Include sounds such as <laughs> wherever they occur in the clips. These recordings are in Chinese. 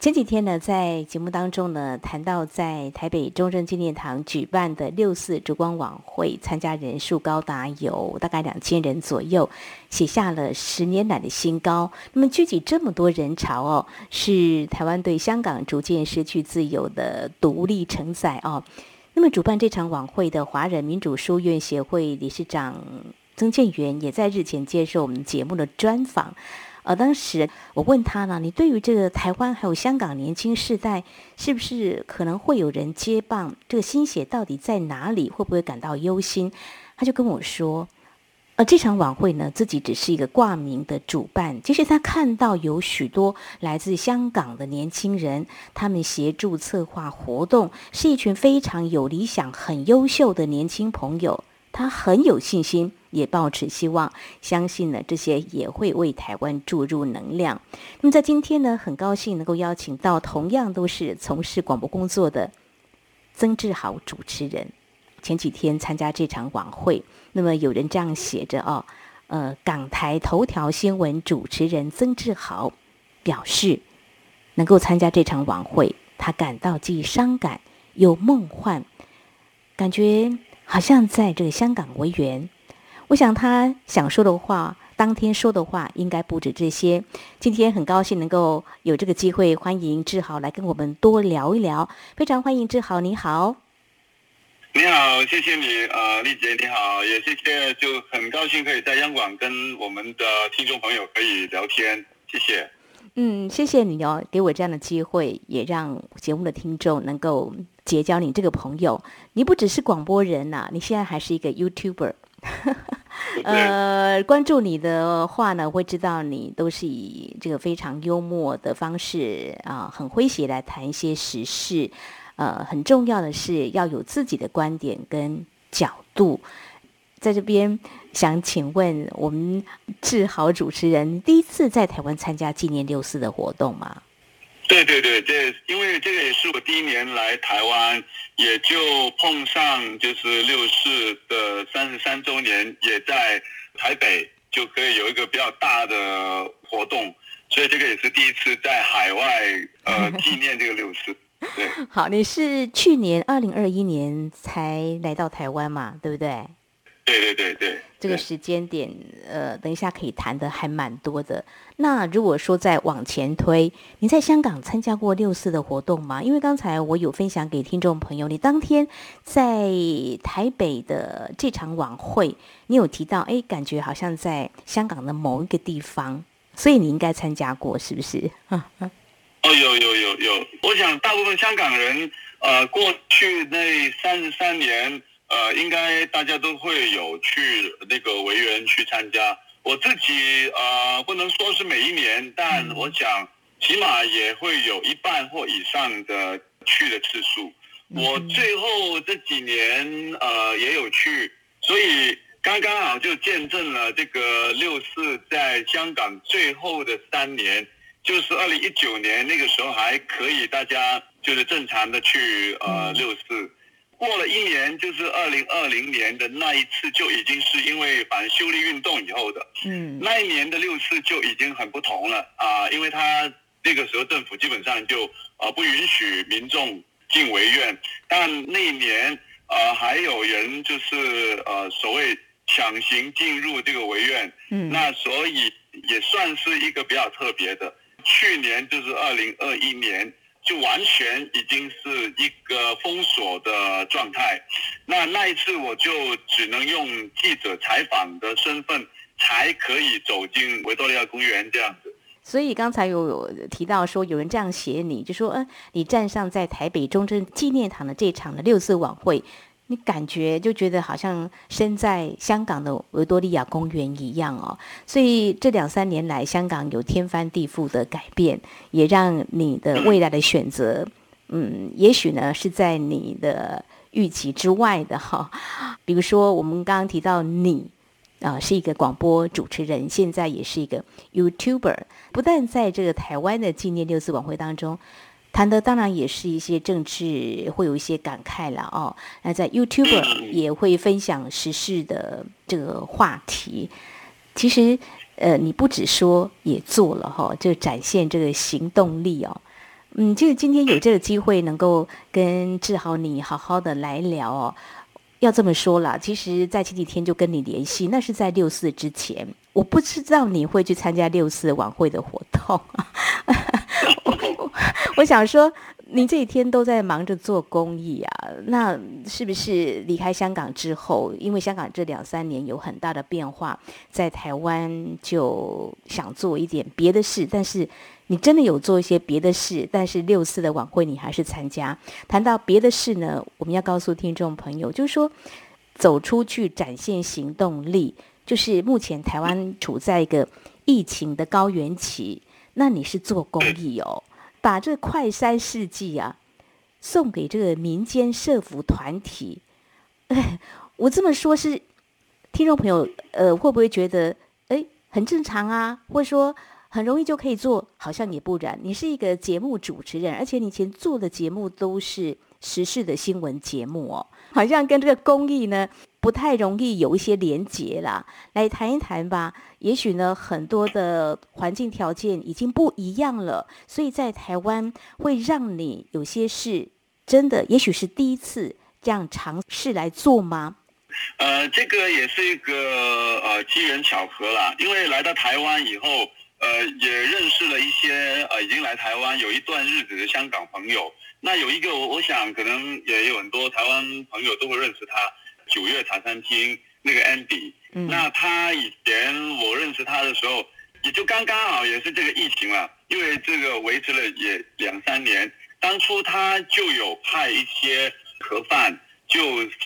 前几天呢，在节目当中呢，谈到在台北中正纪念堂举办的六四烛光晚会，参加人数高达有大概两千人左右，写下了十年来的新高。那么聚集这么多人潮哦，是台湾对香港逐渐失去自由的独立承载哦。那么主办这场晚会的华人民主书院协会理事长曾建元，也在日前接受我们节目的专访。呃，当时我问他呢，你对于这个台湾还有香港年轻世代，是不是可能会有人接棒？这个心血到底在哪里？会不会感到忧心？他就跟我说，呃，这场晚会呢，自己只是一个挂名的主办。其实他看到有许多来自香港的年轻人，他们协助策划活动，是一群非常有理想、很优秀的年轻朋友。他很有信心，也抱持希望，相信呢这些也会为台湾注入能量。那么在今天呢，很高兴能够邀请到同样都是从事广播工作的曾志豪主持人。前几天参加这场晚会，那么有人这样写着哦，呃，港台头条新闻主持人曾志豪表示，能够参加这场晚会，他感到既伤感又梦幻，感觉。好像在这个香港维园，我想他想说的话，当天说的话应该不止这些。今天很高兴能够有这个机会，欢迎志豪来跟我们多聊一聊。非常欢迎志豪，你好。你好，谢谢你，呃，丽姐你好，也谢谢，就很高兴可以在央广跟我们的听众朋友可以聊天，谢谢。嗯，谢谢你哦，给我这样的机会，也让节目的听众能够。结交你这个朋友，你不只是广播人呐，你现在还是一个 YouTuber。<laughs> 呃，关注你的话呢，会知道你都是以这个非常幽默的方式啊，很诙谐来谈一些时事。呃，很重要的是要有自己的观点跟角度。在这边想请问我们志豪主持人，第一次在台湾参加纪念六四的活动吗？对对对，这因为这个也是我第一年来台湾，也就碰上就是六四的三十三周年，也在台北就可以有一个比较大的活动，所以这个也是第一次在海外呃纪念这个六四。对，好，你是去年二零二一年才来到台湾嘛，对不对？对对对对，这个时间点，呃，等一下可以谈的还蛮多的。那如果说再往前推，你在香港参加过六四的活动吗？因为刚才我有分享给听众朋友，你当天在台北的这场晚会，你有提到，哎，感觉好像在香港的某一个地方，所以你应该参加过，是不是？哦，有有有有，我想大部分香港人，呃，过去那三十三年。呃，应该大家都会有去那个维园去参加。我自己呃，不能说是每一年，但我想起码也会有一半或以上的去的次数。我最后这几年呃也有去，所以刚刚好就见证了这个六四在香港最后的三年，就是二零一九年那个时候还可以大家就是正常的去呃六四。过了一年，就是二零二零年的那一次，就已经是因为反修例运动以后的。嗯，那一年的六四就已经很不同了啊，因为他那个时候政府基本上就呃不允许民众进维院，但那一年呃还有人就是呃所谓强行进入这个维院。嗯，那所以也算是一个比较特别的。去年就是二零二一年。就完全已经是一个封锁的状态，那那一次我就只能用记者采访的身份才可以走进维多利亚公园这样子。所以刚才有有提到说有人这样写你，就说嗯，你站上在台北中正纪念堂的这场的六四晚会。你感觉就觉得好像身在香港的维多利亚公园一样哦，所以这两三年来，香港有天翻地覆的改变，也让你的未来的选择，嗯，也许呢是在你的预期之外的哈。比如说，我们刚刚提到你啊，是一个广播主持人，现在也是一个 YouTuber。不但在这个台湾的纪念六四晚会当中谈的，当然也是一些政治，会有一些感慨了哦。那在 YouTuber <clears throat> 也会分享时事的这个话题。其实，呃，你不只说，也做了哈，就展现这个行动力哦。嗯，就是今天有这个机会，能够跟志豪你好好的来聊哦。要这么说啦，其实，在前几天就跟你联系，那是在六四之前，我不知道你会去参加六四晚会的活动。我想说，你这几天都在忙着做公益啊，那是不是离开香港之后，因为香港这两三年有很大的变化，在台湾就想做一点别的事，但是。你真的有做一些别的事，但是六四的晚会你还是参加。谈到别的事呢，我们要告诉听众朋友，就是说走出去展现行动力，就是目前台湾处在一个疫情的高原期，那你是做公益哦，把这快筛试剂啊送给这个民间社服团体。我这么说，是听众朋友呃会不会觉得哎很正常啊，或者说？很容易就可以做，好像也不然。你是一个节目主持人，而且你以前做的节目都是时事的新闻节目哦，好像跟这个公益呢不太容易有一些连结啦。来谈一谈吧。也许呢，很多的环境条件已经不一样了，所以在台湾会让你有些事真的，也许是第一次这样尝试来做吗？呃，这个也是一个呃机缘巧合啦，因为来到台湾以后。呃，也认识了一些呃，已经来台湾有一段日子的香港朋友。那有一个，我我想可能也有很多台湾朋友都会认识他，九月茶餐厅那个 Andy。嗯。那他以前我认识他的时候，也就刚刚好也是这个疫情了，因为这个维持了也两三年。当初他就有派一些盒饭，就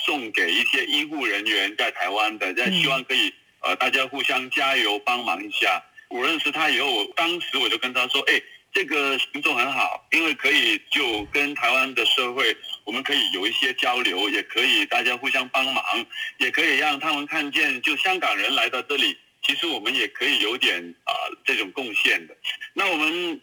送给一些医护人员在台湾的，在希望可以呃大家互相加油帮忙一下。我认识他以后，我当时我就跟他说：“哎，这个行动很好，因为可以就跟台湾的社会，我们可以有一些交流，也可以大家互相帮忙，也可以让他们看见，就香港人来到这里，其实我们也可以有点啊这种贡献的。那我们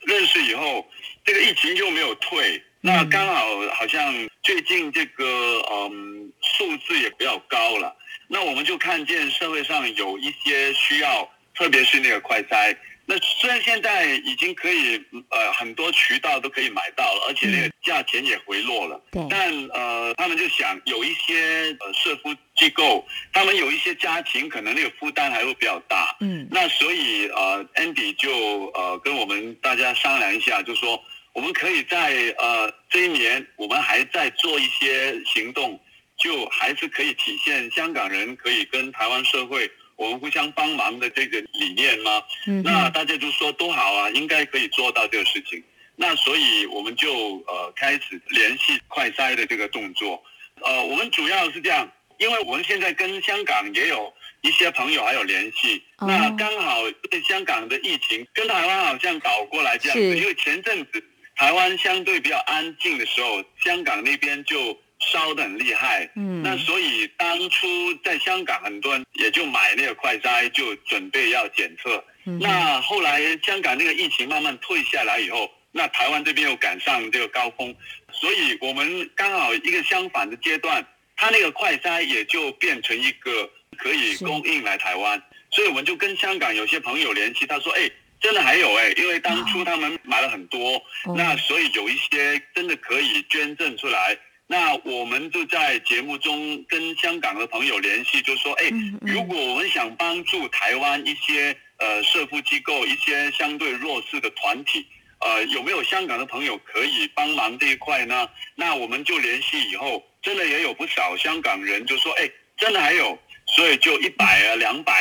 认识以后，这个疫情就没有退，那刚好好像最近这个嗯数字也比较高了，那我们就看见社会上有一些需要。”特别是那个快筛，那虽然现在已经可以呃很多渠道都可以买到了，而且那个价钱也回落了。对。但呃，他们就想有一些呃社福机构，他们有一些家庭可能那个负担还会比较大。嗯。那所以呃，Andy 就呃跟我们大家商量一下，就说我们可以在呃这一年，我们还在做一些行动，就还是可以体现香港人可以跟台湾社会。我们互相帮忙的这个理念吗？嗯，那大家就说多好啊，应该可以做到这个事情。那所以我们就呃开始联系快筛的这个动作。呃，我们主要是这样，因为我们现在跟香港也有一些朋友还有联系。那刚好香港的疫情跟台湾好像倒过来这样子，因为前阵子台湾相对比较安静的时候，香港那边就。烧的很厉害，嗯，那所以当初在香港很多人也就买那个快筛，就准备要检测。那后来香港那个疫情慢慢退下来以后，那台湾这边又赶上这个高峰，所以我们刚好一个相反的阶段，它那个快筛也就变成一个可以供应来台湾，所以我们就跟香港有些朋友联系，他说：“哎，真的还有哎，因为当初他们买了很多，那所以有一些真的可以捐赠出来。”那我们就在节目中跟香港的朋友联系，就说：哎，如果我们想帮助台湾一些呃社福机构、一些相对弱势的团体，呃，有没有香港的朋友可以帮忙这一块呢？那我们就联系以后，真的也有不少香港人就说：哎，真的还有，所以就一百啊、两百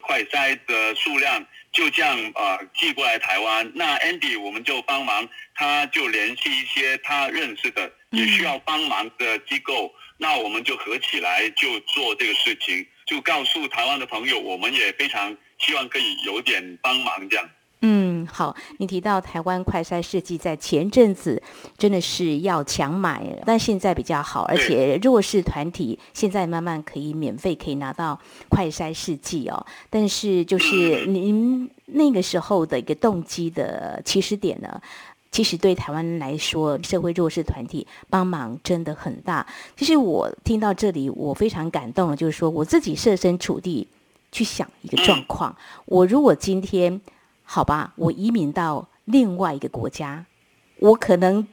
块塞的数量。就这样啊，寄过来台湾。那 Andy 我们就帮忙，他就联系一些他认识的也需要帮忙的机构。那我们就合起来就做这个事情，就告诉台湾的朋友，我们也非常希望可以有点帮忙这样。嗯。嗯，好，你提到台湾快筛试剂在前阵子真的是要强买，但现在比较好，而且弱势团体现在慢慢可以免费可以拿到快筛试剂哦。但是就是您那个时候的一个动机的起始点呢，其实对台湾来说，社会弱势团体帮忙真的很大。其实我听到这里，我非常感动，就是说我自己设身处地去想一个状况，我如果今天。好吧，我移民到另外一个国家，我可能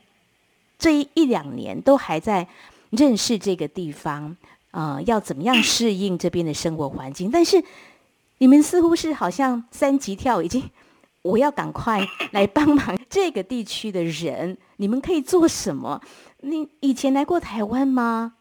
这一两年都还在认识这个地方，呃，要怎么样适应这边的生活环境。但是你们似乎是好像三级跳，已经我要赶快 <laughs> 来帮忙这个地区的人。你们可以做什么？你以前来过台湾吗？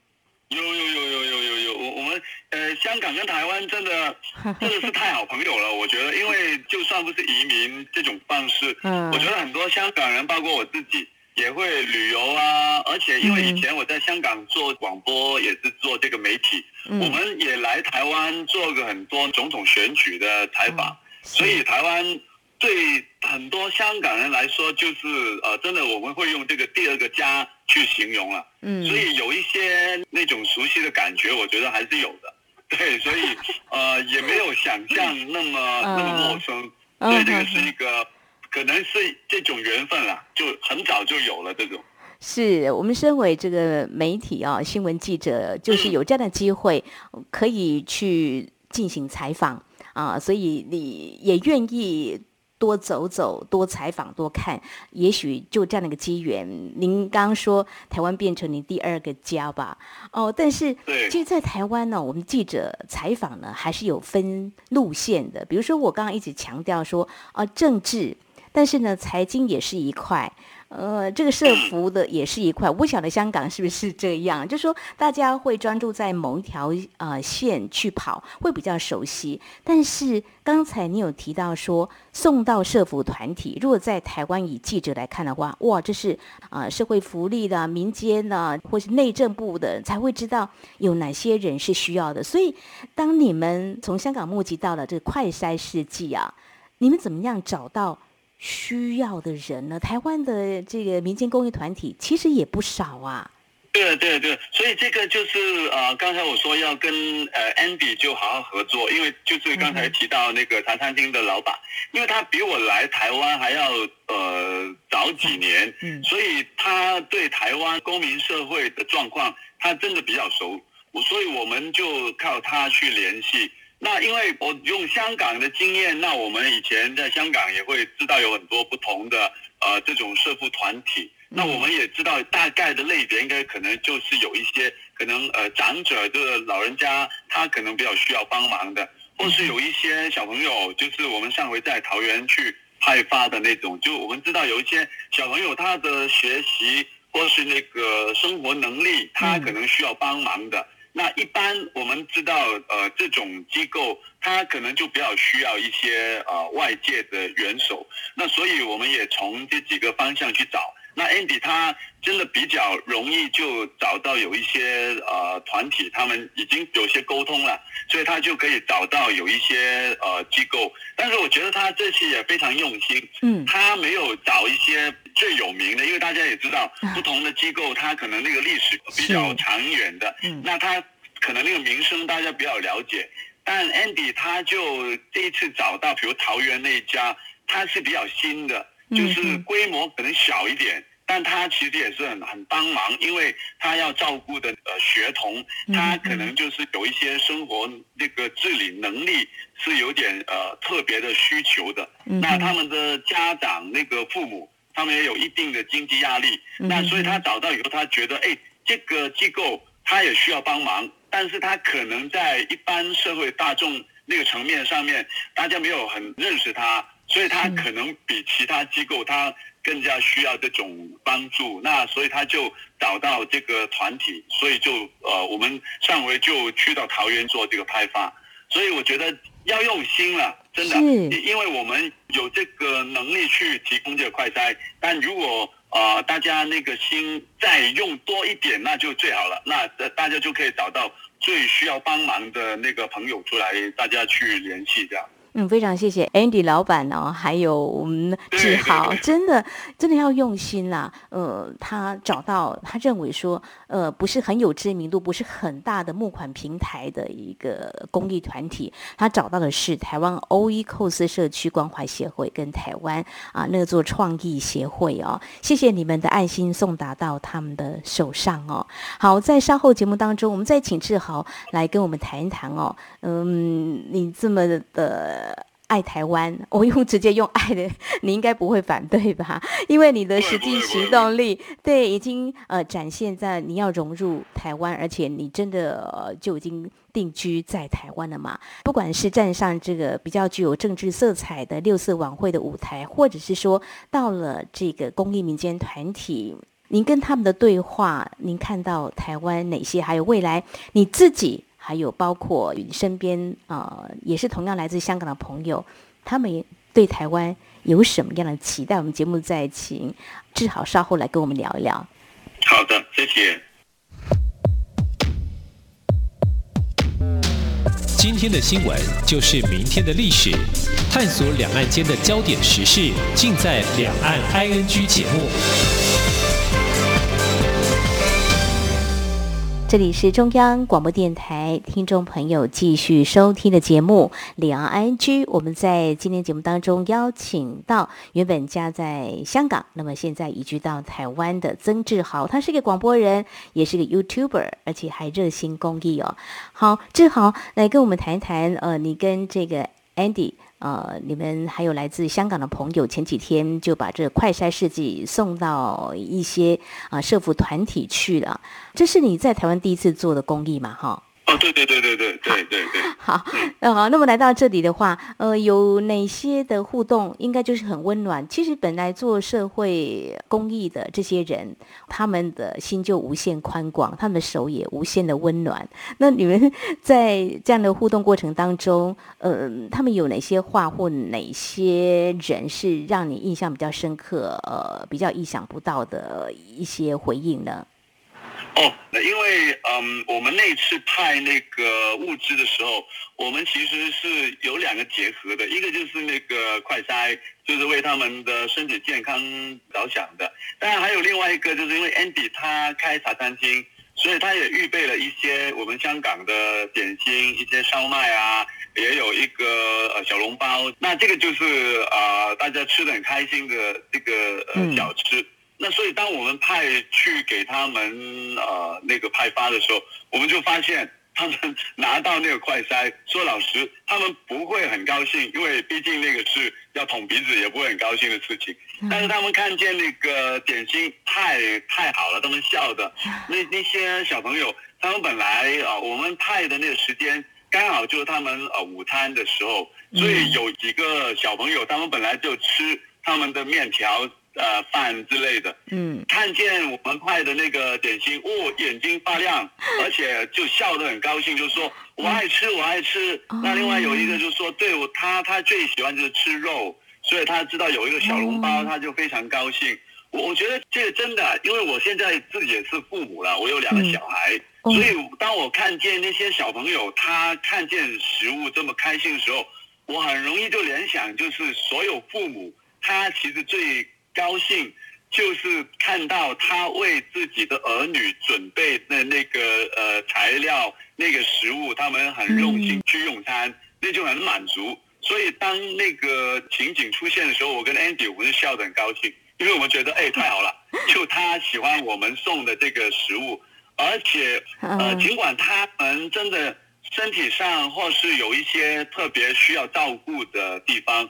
有有有有有有有，我我们呃，香港跟台湾真的真的是太好朋友了，我觉得，因为就算不是移民这种方式，嗯，我觉得很多香港人，包括我自己，也会旅游啊，而且因为以前我在香港做广播，也是做这个媒体，我们也来台湾做个很多总统选举的采访，所以台湾。对很多香港人来说，就是呃，真的我们会用这个第二个家去形容了。嗯，所以有一些那种熟悉的感觉，我觉得还是有的。<laughs> 对，所以呃，也没有想象那么那么陌生。对，这个是一个可能是这种缘分啦，就很早就有了这种。是我们身为这个媒体啊，新闻记者，就是有这样的机会可以去进行采访啊，所以你也愿意。多走走，多采访，多看，也许就这样的一个机缘。您刚刚说台湾变成您第二个家吧？哦，但是其实，在台湾呢，我们记者采访呢，还是有分路线的。比如说，我刚刚一直强调说，啊，政治，但是呢，财经也是一块。呃，这个社服的也是一块，我不晓得香港是不是这样，就说大家会专注在某一条呃线去跑，会比较熟悉。但是刚才你有提到说，送到社服团体，如果在台湾以记者来看的话，哇，这是啊社会福利的、民间的或是内政部的才会知道有哪些人是需要的。所以当你们从香港募集到了这个快筛试剂啊，你们怎么样找到？需要的人呢？台湾的这个民间公益团体其实也不少啊。对对对，所以这个就是呃，刚才我说要跟呃 Andy 就好好合作，因为就是刚才提到那个茶餐厅的老板，因为他比我来台湾还要呃早几年，嗯，所以他对台湾公民社会的状况他真的比较熟，我所以我们就靠他去联系。那因为我用香港的经验，那我们以前在香港也会知道有很多不同的呃这种社福团体。那我们也知道大概的类别应该可能就是有一些可能呃长者的老人家他可能比较需要帮忙的，或是有一些小朋友，就是我们上回在桃园去派发的那种，就我们知道有一些小朋友他的学习或是那个生活能力，他可能需要帮忙的。那一般我们知道，呃，这种机构它可能就比较需要一些呃外界的援手。那所以我们也从这几个方向去找。那 Andy 他真的比较容易就找到有一些呃团体，他们已经有些沟通了，所以他就可以找到有一些呃机构。但是我觉得他这次也非常用心，嗯，他没有找一些最有名的，因为大家也知道，不同的机构它可能那个历史比较长远的，嗯，那他可能那个名声大家比较了解。但 Andy 他就这一次找到，比如桃园那一家，他是比较新的。就是规模可能小一点，但他其实也是很很帮忙，因为他要照顾的呃学童，他可能就是有一些生活那个自理能力是有点呃特别的需求的。那他们的家长那个父母，他们也有一定的经济压力。那所以他找到以后，他觉得哎，这个机构他也需要帮忙，但是他可能在一般社会大众那个层面上面，大家没有很认识他。所以他可能比其他机构他更加需要这种帮助，那所以他就找到这个团体，所以就呃我们上回就去到桃园做这个派发，所以我觉得要用心了，真的，因为我们有这个能力去提供这个快筛，但如果呃大家那个心再用多一点，那就最好了，那大家就可以找到最需要帮忙的那个朋友出来，大家去联系这样。嗯，非常谢谢 Andy 老板哦，还有我们志豪，真的真的要用心啦。呃，他找到他认为说，呃，不是很有知名度，不是很大的募款平台的一个公益团体，他找到的是台湾欧伊寇斯社区关怀协会跟台湾啊那座创意协会哦。谢谢你们的爱心送达到他们的手上哦。好，在稍后节目当中，我们再请志豪来跟我们谈一谈哦。嗯，你这么的。爱台湾，<laughs> 我用直接用爱的，<laughs> 你应该不会反对吧？<laughs> 因为你的实际行动力，对，已经呃展现在你要融入台湾，而且你真的就已经定居在台湾了嘛。不管是站上这个比较具有政治色彩的六四晚会的舞台，或者是说到了这个公益民间团体，您跟他们的对话，您看到台湾哪些？还有未来你自己？还有包括你身边啊，也是同样来自香港的朋友，他们对台湾有什么样的期待？我们节目再请志豪稍后来跟我们聊一聊。好的，谢谢。今天的新闻就是明天的历史，探索两岸间的焦点时事，尽在《两岸 ING》节目。这里是中央广播电台听众朋友继续收听的节目《两岸 I N G》。我们在今天节目当中邀请到原本家在香港，那么现在移居到台湾的曾志豪，他是个广播人，也是个 YouTuber，而且还热心公益哦。好，志豪来跟我们谈一谈，呃，你跟这个 Andy。呃，你们还有来自香港的朋友，前几天就把这快筛试剂送到一些啊社服团体去了。这是你在台湾第一次做的公益嘛？哈。哦，对对对对对对对对。<laughs> 好，那好，那么来到这里的话，呃，有哪些的互动？应该就是很温暖。其实本来做社会公益的这些人，他们的心就无限宽广，他们的手也无限的温暖。那你们 <laughs> 在这样的互动过程当中，呃，他们有哪些话或哪些人是让你印象比较深刻？呃，比较意想不到的一些回应呢？哦，那因为嗯，我们那次派那个物资的时候，我们其实是有两个结合的，一个就是那个快筛，就是为他们的身体健康着想的。当然还有另外一个，就是因为 Andy 他开茶餐厅，所以他也预备了一些我们香港的点心，一些烧麦啊，也有一个呃小笼包。那这个就是啊，大家吃的很开心的这个呃小吃。那所以，当我们派去给他们呃那个派发的时候，我们就发现他们拿到那个快筛，说老实，他们不会很高兴，因为毕竟那个是要捅鼻子，也不会很高兴的事情。但是他们看见那个点心太太好了，他们笑的。那那些小朋友，他们本来啊，我们派的那个时间刚好就是他们呃午餐的时候，所以有几个小朋友，他们本来就吃他们的面条。呃，饭之类的，嗯，看见我们派的那个点心，哦，眼睛发亮，<laughs> 而且就笑得很高兴，就说我爱吃，我爱吃。那另外有一个就说，对我他他最喜欢就是吃肉，所以他知道有一个小笼包，他就非常高兴。我我觉得这个真的，因为我现在自己也是父母了，我有两个小孩，所以当我看见那些小朋友他看见食物这么开心的时候，我很容易就联想，就是所有父母他其实最。高兴就是看到他为自己的儿女准备的那个呃材料、那个食物，他们很用心去用餐，那就很满足。所以当那个情景出现的时候，我跟 Andy 我们是笑得很高兴，因为我们觉得哎太好了，<laughs> 就他喜欢我们送的这个食物，而且呃尽管他们真的身体上或是有一些特别需要照顾的地方。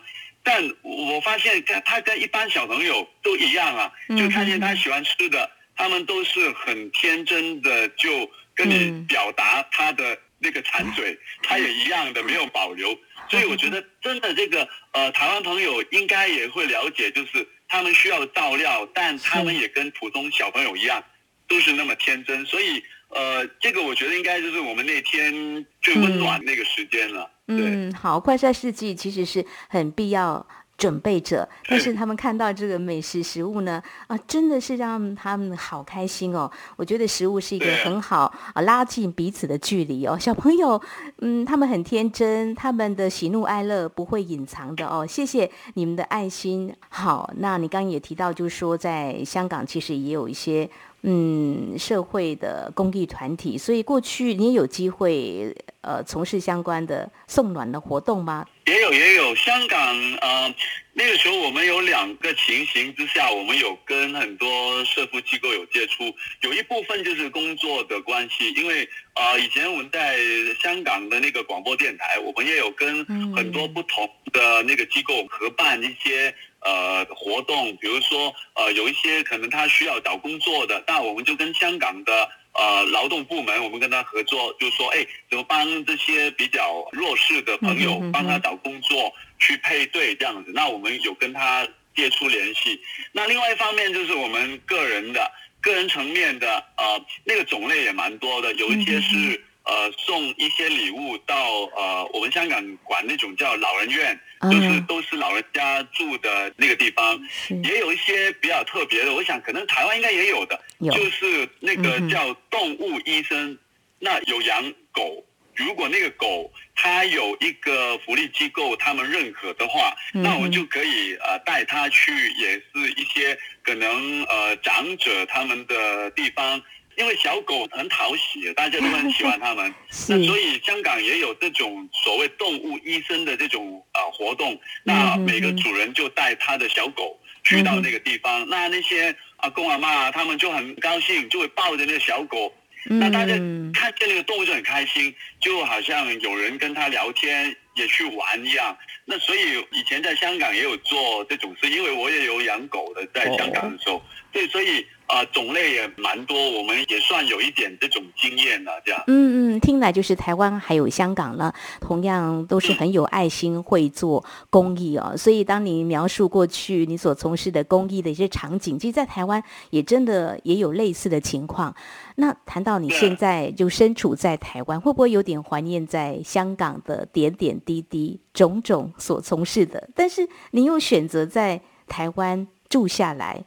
但我发现，跟他跟一般小朋友都一样啊，就看见他喜欢吃的，他们都是很天真的，就跟你表达他的那个馋嘴，<laughs> 他也一样的没有保留。所以我觉得，真的这个呃，台湾朋友应该也会了解，就是他们需要照料，但他们也跟普通小朋友一样，都是那么天真。所以呃，这个我觉得应该就是我们那天最温暖那个时间了。嗯，好，快筛试剂其实是很必要准备者，但是 <laughs> 他们看到这个美食食物呢，啊，真的是让他们好开心哦。我觉得食物是一个很好啊，拉近彼此的距离哦。小朋友，嗯，他们很天真，他们的喜怒哀乐不会隐藏的哦。谢谢你们的爱心。好，那你刚刚也提到，就是说在香港其实也有一些。嗯，社会的公益团体，所以过去你也有机会呃从事相关的送暖的活动吗？也有也有，香港呃那个时候我们有两个情形之下，我们有跟很多社福机构有接触，有一部分就是工作的关系，因为呃以前我们在香港的那个广播电台，我们也有跟很多不同的那个机构合办一些。呃，活动，比如说，呃，有一些可能他需要找工作的，那我们就跟香港的呃劳动部门，我们跟他合作，就说，哎，怎么帮这些比较弱势的朋友帮他找工作，去配对这样子。那我们有跟他接触联系。那另外一方面就是我们个人的个人层面的，呃，那个种类也蛮多的，有一些是。呃，送一些礼物到呃，我们香港管那种叫老人院，就是都是老人家住的那个地方，也有一些比较特别的，我想可能台湾应该也有的，就是那个叫动物医生，那有养狗，如果那个狗它有一个福利机构他们认可的话，那我们就可以呃带它去，也是一些可能呃长者他们的地方。因为小狗很讨喜，大家都很喜欢它们，<laughs> 那所以香港也有这种所谓动物医生的这种呃活动。那每个主人就带他的小狗去到那个地方，那那些阿公阿妈他们就很高兴，就会抱着那个小狗。那大家看见那个动物就很开心，就好像有人跟他聊天，也去玩一样。那所以以前在香港也有做这种事，因为我也有养狗的，在香港的时候，对，所以。啊，种类也蛮多，我们也算有一点这种经验了，这样。嗯嗯，听来就是台湾还有香港呢，同样都是很有爱心，会做公益哦。所以当你描述过去你所从事的公益的一些场景，其实，在台湾也真的也有类似的情况。那谈到你现在就身处在台湾，会不会有点怀念在香港的点点滴滴、种种所从事的？但是你又选择在台湾住下来。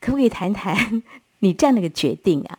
可不可以谈谈 <laughs> 你这样的一个决定啊？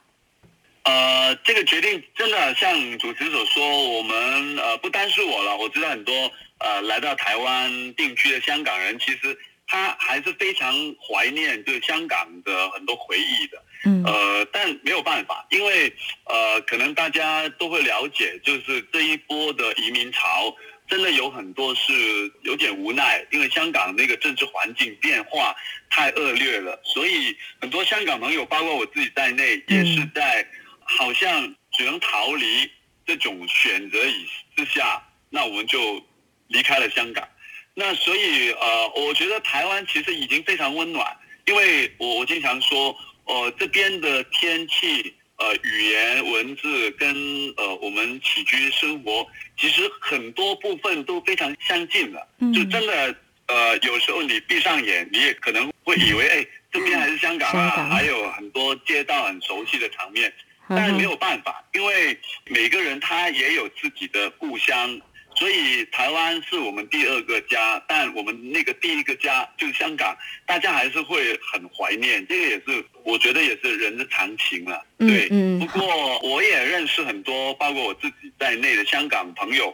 呃，这个决定真的像主持所说，我们呃不单是我了，我知道很多呃来到台湾定居的香港人，其实他还是非常怀念就是香港的很多回忆的。嗯。呃，但没有办法，因为呃，可能大家都会了解，就是这一波的移民潮。真的有很多是有点无奈，因为香港那个政治环境变化太恶劣了，所以很多香港朋友，包括我自己在内，也是在好像只能逃离这种选择以之下，那我们就离开了香港。那所以呃，我觉得台湾其实已经非常温暖，因为我我经常说，呃，这边的天气。呃，语言文字跟呃我们起居生活，其实很多部分都非常相近的。就真的呃，有时候你闭上眼，你也可能会以为，哎，这边还是香港啊，还有很多街道很熟悉的场面。但是没有办法，因为每个人他也有自己的故乡。所以台湾是我们第二个家，但我们那个第一个家就是香港，大家还是会很怀念。这个也是我觉得也是人的常情了。对，不过我也认识很多，包括我自己在内的香港朋友，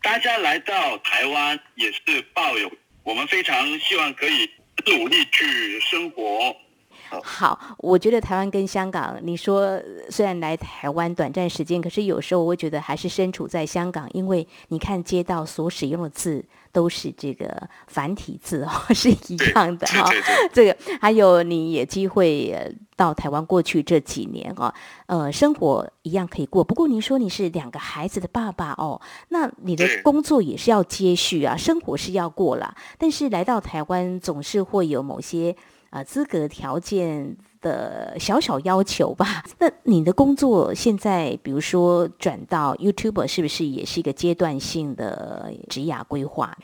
大家来到台湾也是抱有我们非常希望可以努力去生活。好，我觉得台湾跟香港，你说虽然来台湾短暂时间，可是有时候我会觉得还是身处在香港，因为你看街道所使用的字都是这个繁体字哦，<laughs> 是一样的哈。这个还有你也机会到台湾过去这几年哦，呃，生活一样可以过。不过您说你是两个孩子的爸爸哦，那你的工作也是要接续啊，生活是要过了，但是来到台湾总是会有某些。啊，资格条件的小小要求吧。<laughs> 那你的工作现在，比如说转到 YouTuber，是不是也是一个阶段性的职涯规划？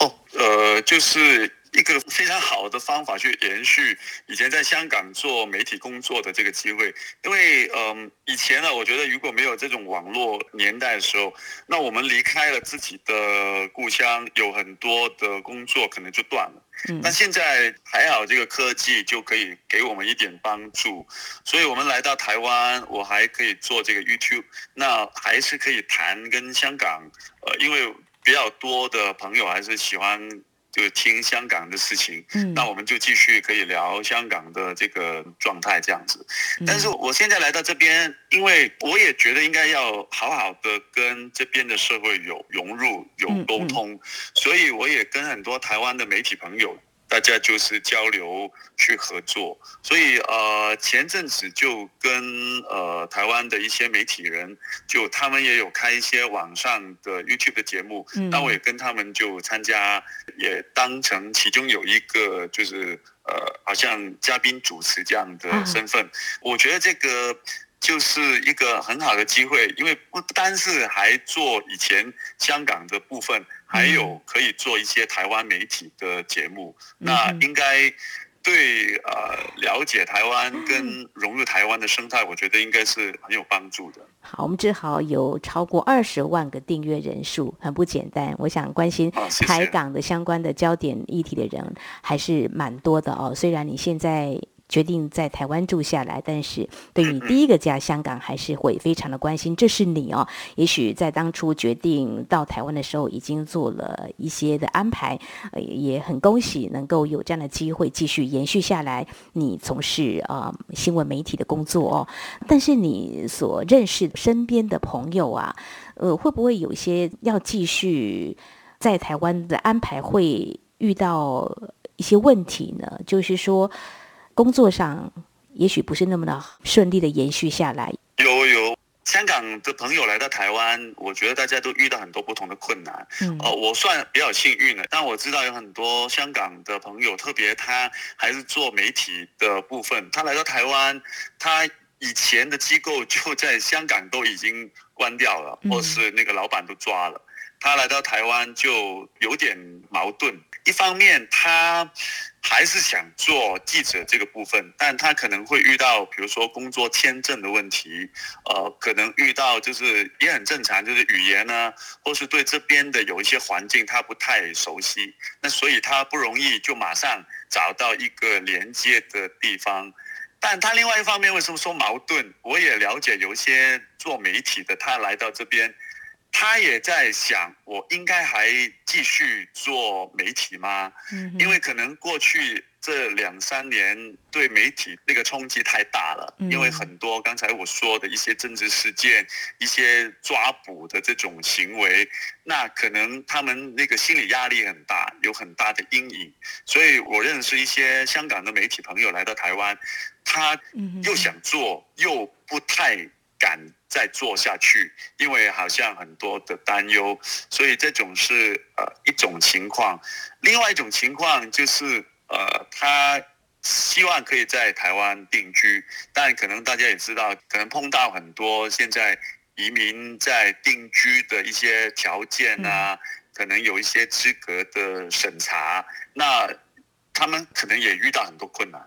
哦，呃，就是一个非常好的方法去延续以前在香港做媒体工作的这个机会。因为嗯，以前呢，我觉得如果没有这种网络年代的时候，那我们离开了自己的故乡，有很多的工作可能就断了。嗯那现在还好，这个科技就可以给我们一点帮助，所以我们来到台湾，我还可以做这个 YouTube，那还是可以谈跟香港，呃，因为比较多的朋友还是喜欢就听香港的事情，嗯那我们就继续可以聊香港的这个状态这样子。嗯但是我现在来到这边，因为我也觉得应该要好好的跟这边的社会有融入、有嗯沟通，所以我也跟很多台湾的媒体朋友。大家就是交流去合作，所以呃前阵子就跟呃台湾的一些媒体人，就他们也有开一些网上的 YouTube 的节目，嗯。那我也跟他们就参加，也当成其中有一个就是呃好像嘉宾主持这样的身份，我觉得这个。就是一个很好的机会，因为不单是还做以前香港的部分，还有可以做一些台湾媒体的节目，那应该对呃了解台湾跟融入台湾的生态，我觉得应该是很有帮助的。好，我们志豪有超过二十万个订阅人数，很不简单。我想关心台港的相关的焦点议题的人还是蛮多的哦。虽然你现在决定在台湾住下来，但是对于你第一个家香港还是会非常的关心。这是你哦，也许在当初决定到台湾的时候，已经做了一些的安排，呃，也很恭喜能够有这样的机会继续延续下来，你从事呃新闻媒体的工作哦。但是你所认识身边的朋友啊，呃，会不会有一些要继续在台湾的安排会遇到一些问题呢？就是说，工作上也许不是那么的顺利的延续下来。有有，香港的朋友来到台湾，我觉得大家都遇到很多不同的困难。嗯呃，我算比较幸运的，但我知道有很多香港的朋友，特别他还是做媒体的部分，他来到台湾，他以前的机构就在香港都已经关掉了，嗯或是那个老板都抓了。他来到台湾就有点矛盾，一方面他还是想做记者这个部分，但他可能会遇到，比如说工作签证的问题，呃，可能遇到就是也很正常，就是语言呢，或是对这边的有一些环境他不太熟悉，那所以他不容易就马上找到一个连接的地方。但他另外一方面为什么说矛盾？我也了解有些做媒体的，他来到这边，他也在想，我应该还继续做媒体吗？嗯因为可能过去这两三年对媒体那个冲击太大了，嗯因为很多刚才我说的一些政治事件、一些抓捕的这种行为，那可能他们那个心理压力很大，有很大的阴影。所以我认识一些香港的媒体朋友来到台湾，他又想做，又不太敢再做下去，因为好像很多的担忧，所以这种是呃一种情况。另外一种情况就是呃他。希望可以在台湾定居，但可能大家也知道，可能碰到很多现在移民在定居的一些条件啊，可能有一些资格的审查，那他们可能也遇到很多困难。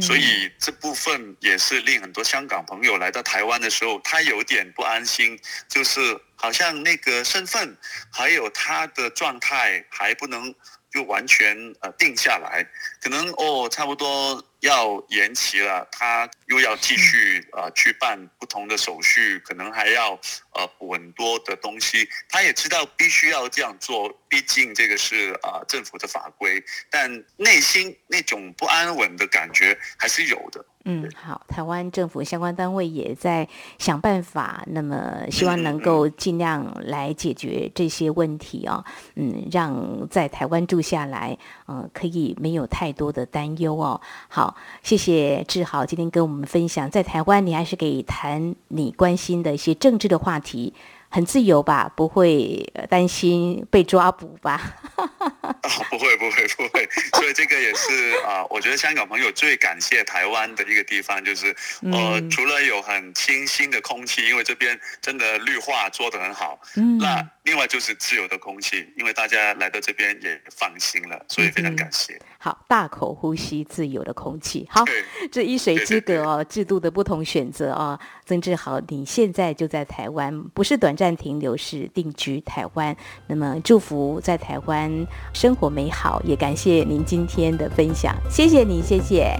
所以这部分也是令很多香港朋友来到台湾的时候，他有点不安心，就是好像那个身份还有他的状态还不能就完全呃定下来，可能哦差不多要延期了，他又要继续呃去办不同的手续，可能还要呃补很多的东西，他也知道必须要这样做，毕竟这个是、呃政府的法规，但内心那种不安稳的感觉还是有的。嗯，好，台湾政府相关单位也在想办法，那么希望能够尽量来解决这些问题哦。嗯，让在台湾住下来，嗯、可以没有太多的担忧哦。好，谢谢志豪今天跟我们分享，在台湾你还是可以谈你关心的一些政治的话题。很自由吧，不会呃担心被抓捕吧？<laughs> 啊，不会不会不会，所以这个也是啊、我觉得香港朋友最感谢台湾的一个地方，就是呃，嗯除了有很清新的空气，因为这边真的绿化做得很好，嗯那另外就是自由的空气，因为大家来到这边也放心了，所以非常感谢。好，大口呼吸自由的空气。好，这一水之隔哦，制度的不同选择哦。曾志豪，你现在就在台湾，不是短暂停留，是定居台湾。那么祝福在台湾生活美好，也感谢您今天的分享，谢谢你，谢谢，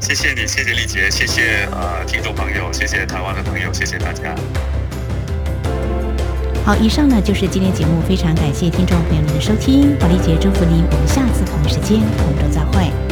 谢谢你，谢谢丽杰，谢谢呃听众朋友，谢谢台湾的朋友，谢谢大家。好，以上呢就是今天节目，非常感谢听众朋友们的收听，宝丽姐祝福您，我们下次同一时间同州再会。